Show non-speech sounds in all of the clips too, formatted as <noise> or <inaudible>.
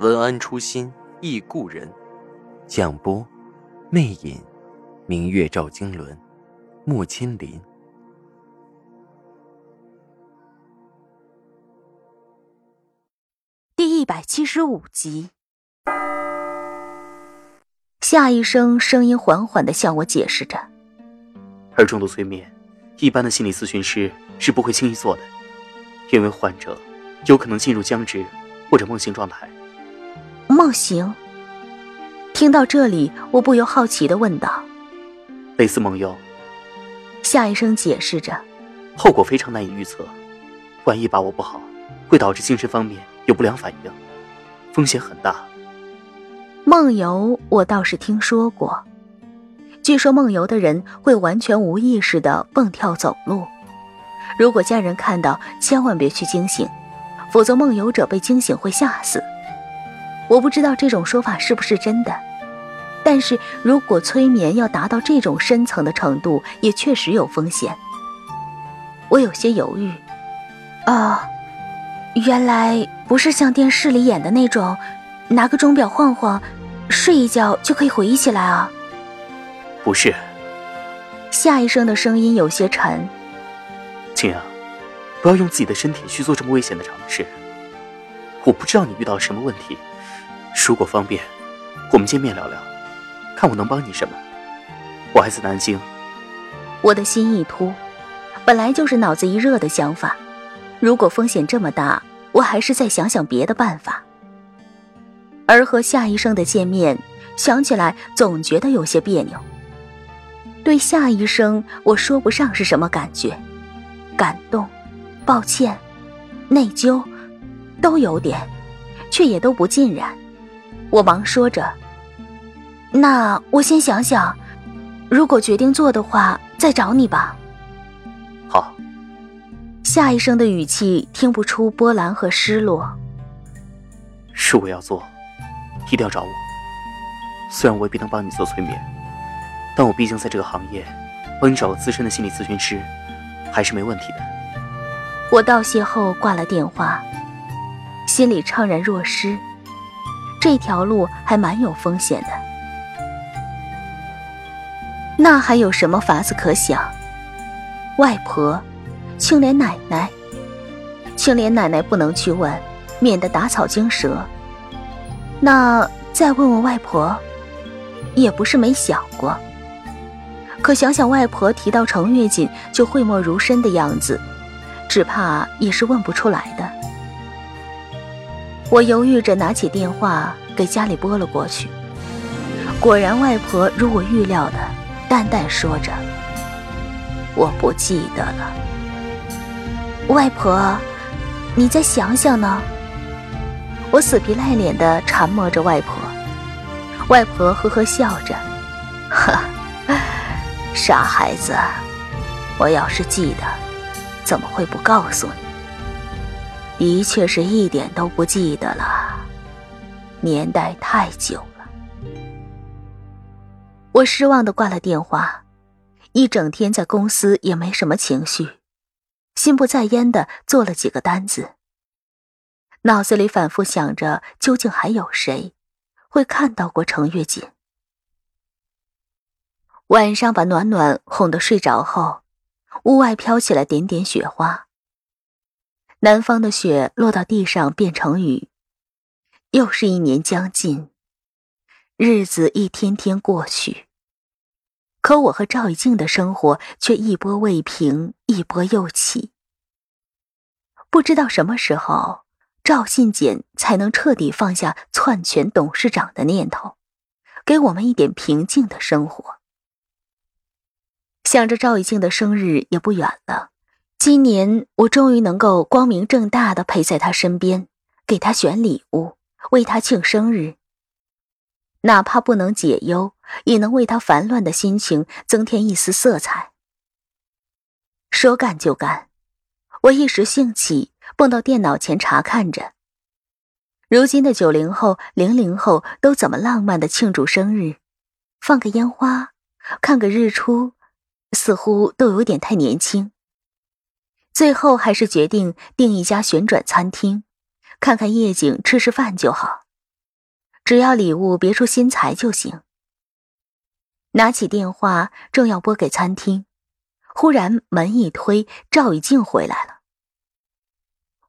文安初心忆故人，蒋波魅影，明月照经纶，木千林。第一百七十五集，夏医生声音缓缓的向我解释着：而重度催眠。一般的心理咨询师是不会轻易做的，因为患者有可能进入僵直或者梦醒状态。梦行？听到这里，我不由好奇的问道：“类似梦游？”夏医生解释着：“后果非常难以预测，万一把握不好，会导致精神方面有不良反应，风险很大。”梦游，我倒是听说过。据说梦游的人会完全无意识的蹦跳走路，如果家人看到，千万别去惊醒，否则梦游者被惊醒会吓死。我不知道这种说法是不是真的，但是如果催眠要达到这种深层的程度，也确实有风险。我有些犹豫。哦，原来不是像电视里演的那种，拿个钟表晃晃，睡一觉就可以回忆起来啊。不是，夏医生的声音有些沉。青阳，不要用自己的身体去做这么危险的尝试。我不知道你遇到什么问题，如果方便，我们见面聊聊，看我能帮你什么。我还在南京。我的心一突，本来就是脑子一热的想法。如果风险这么大，我还是再想想别的办法。而和夏医生的见面，想起来总觉得有些别扭。对夏医生，我说不上是什么感觉，感动、抱歉、内疚，都有点，却也都不尽然。我忙说着：“那我先想想，如果决定做的话，再找你吧。”好。夏医生的语气听不出波澜和失落。是我要做，一定要找我。虽然我未必能帮你做催眠。但我毕竟在这个行业，帮你找个资深的心理咨询师，还是没问题的。我道谢后挂了电话，心里怅然若失。这条路还蛮有风险的。那还有什么法子可想？外婆、青莲奶奶，青莲奶奶不能去问，免得打草惊蛇。那再问问外婆，也不是没想过。可想想外婆提到程月锦就讳莫如深的样子，只怕也是问不出来的。我犹豫着拿起电话给家里拨了过去，果然外婆如我预料的，淡淡说着：“我不记得了。”外婆，你再想想呢？我死皮赖脸的缠磨着外婆，外婆呵呵笑着，哈。傻孩子，我要是记得，怎么会不告诉你？的确是一点都不记得了，年代太久了。我失望的挂了电话，一整天在公司也没什么情绪，心不在焉的做了几个单子，脑子里反复想着究竟还有谁会看到过程月锦。晚上把暖暖哄得睡着后，屋外飘起了点点雪花。南方的雪落到地上变成雨，又是一年将近，日子一天天过去。可我和赵以静的生活却一波未平，一波又起。不知道什么时候，赵信简才能彻底放下篡权董事长的念头，给我们一点平静的生活。想着赵以静的生日也不远了，今年我终于能够光明正大的陪在他身边，给他选礼物，为他庆生日。哪怕不能解忧，也能为他烦乱的心情增添一丝色彩。说干就干，我一时兴起，蹦到电脑前查看着。如今的九零后、零零后都怎么浪漫的庆祝生日？放个烟花，看个日出，似乎都有点太年轻。最后还是决定订一家旋转餐厅，看看夜景，吃吃饭就好。只要礼物别出心裁就行。拿起电话，正要拨给餐厅，忽然门一推，赵以静回来了。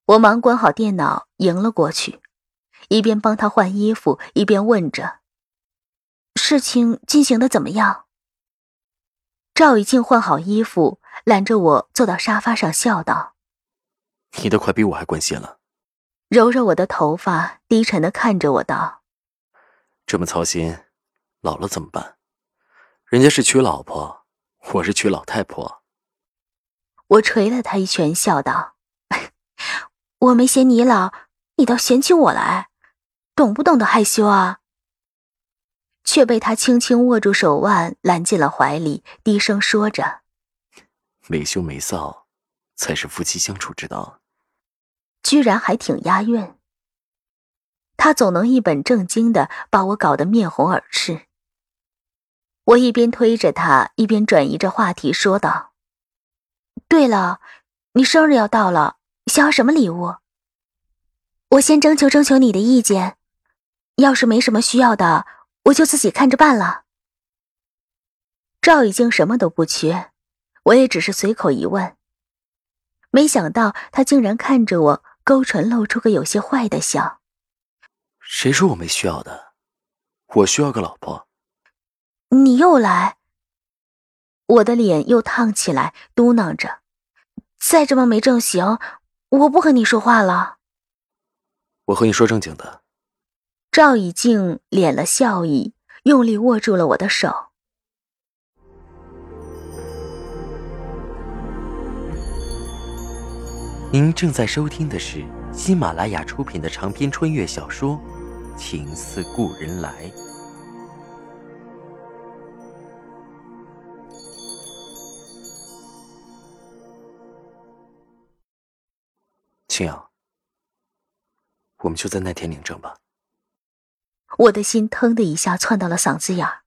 我忙关好电脑，迎了过去，一边帮他换衣服，一边问着：“事情进行的怎么样？”赵以静换好衣服，揽着我坐到沙发上，笑道：“你都快比我还关心了。”揉揉我的头发，低沉的看着我道。这么操心，老了怎么办？人家是娶老婆，我是娶老太婆。我捶了他一拳，笑道：“ <laughs> 我没嫌你老，你倒嫌弃我来，懂不懂得害羞啊？”却被他轻轻握住手腕，揽进了怀里，低声说着：“没羞没臊，才是夫妻相处之道。”居然还挺押韵。他总能一本正经的把我搞得面红耳赤。我一边推着他，一边转移着话题说道：“对了，你生日要到了，想要什么礼物？我先征求征求你的意见，要是没什么需要的，我就自己看着办了。”赵已经什么都不缺，我也只是随口一问，没想到他竟然看着我，勾唇露出个有些坏的笑。谁说我没需要的？我需要个老婆。你又来，我的脸又烫起来，嘟囔着：“再这么没正形，我不和你说话了。”我和你说正经的。赵以静敛了笑意，用力握住了我的手。您正在收听的是喜马拉雅出品的长篇穿越小说。情似故人来，青阳，我们就在那天领证吧。我的心腾的一下窜到了嗓子眼儿。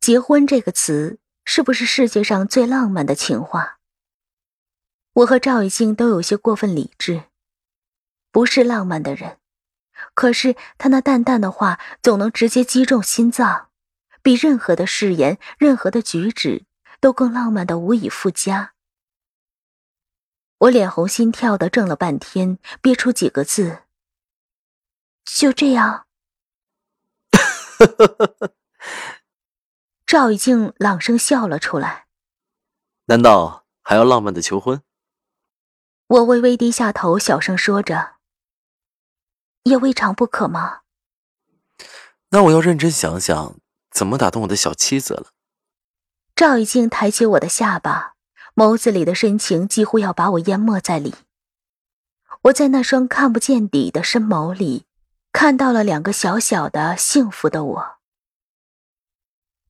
结婚这个词，是不是世界上最浪漫的情话？我和赵一静都有些过分理智，不是浪漫的人。可是他那淡淡的话，总能直接击中心脏，比任何的誓言、任何的举止都更浪漫的无以复加。我脸红心跳的怔了半天，憋出几个字：“就这样。”赵以静朗声笑了出来。<laughs> 难道还要浪漫的求婚？我微微低下头，小声说着。也未尝不可吗？那我要认真想想，怎么打动我的小妻子了。赵以静抬起我的下巴，眸子里的深情几乎要把我淹没在里。我在那双看不见底的深眸里，看到了两个小小的幸福的我。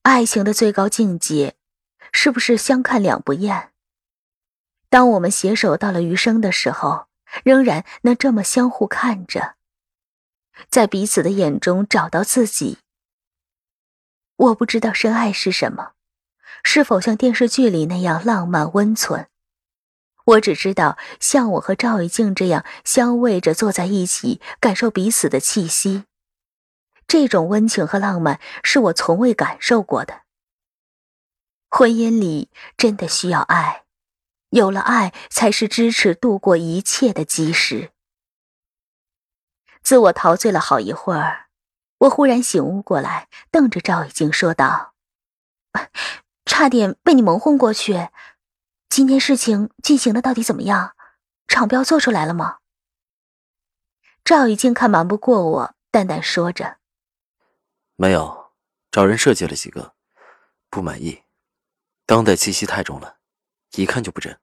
爱情的最高境界，是不是相看两不厌？当我们携手到了余生的时候，仍然能这么相互看着。在彼此的眼中找到自己。我不知道深爱是什么，是否像电视剧里那样浪漫温存。我只知道，像我和赵一静这样相偎着坐在一起，感受彼此的气息，这种温情和浪漫是我从未感受过的。婚姻里真的需要爱，有了爱，才是支持度过一切的基石。自我陶醉了好一会儿，我忽然醒悟过来，瞪着赵以静说道：“差点被你蒙混过去。今天事情进行的到底怎么样？厂标做出来了吗？”赵以静看瞒不过我，淡淡说着：“没有，找人设计了几个，不满意，当代气息太重了，一看就不真。”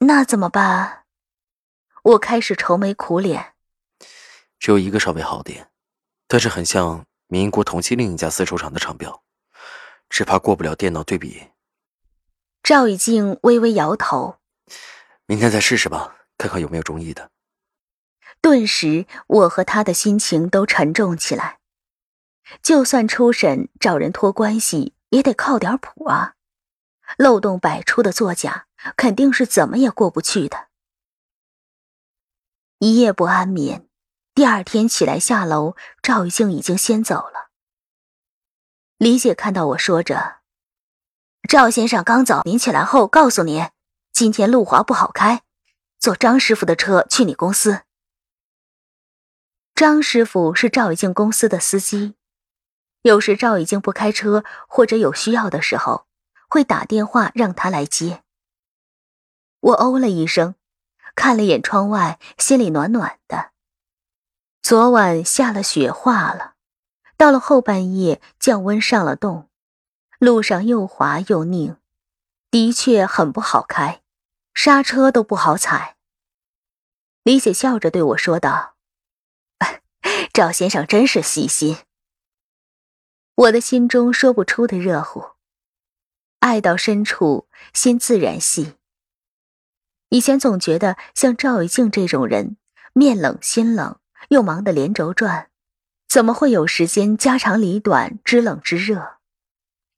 那怎么办？我开始愁眉苦脸。只有一个稍微好点，但是很像民国同期另一家丝绸厂的厂标，只怕过不了电脑对比。赵以静微微摇头，明天再试试吧，看看有没有中意的。顿时，我和他的心情都沉重起来。就算初审找人托关系，也得靠点谱啊！漏洞百出的作假，肯定是怎么也过不去的。一夜不安眠，第二天起来下楼，赵玉静已经先走了。李姐看到我说着：“赵先生刚走，您起来后告诉您，今天路滑不好开，坐张师傅的车去你公司。”张师傅是赵玉静公司的司机。有时赵已经不开车，或者有需要的时候，会打电话让他来接。我哦了一声，看了眼窗外，心里暖暖的。昨晚下了雪，化了，到了后半夜降温上了冻，路上又滑又拧，的确很不好开，刹车都不好踩。李姐笑着对我说道：“ <laughs> 赵先生真是细心。”我的心中说不出的热乎，爱到深处，心自然细。以前总觉得像赵玉静这种人，面冷心冷，又忙得连轴转，怎么会有时间家长里短、知冷知热？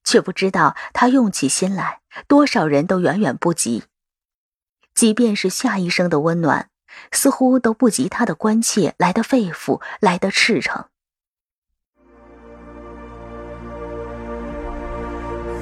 却不知道他用起心来，多少人都远远不及。即便是夏医生的温暖，似乎都不及他的关切来的肺腑，来的赤诚。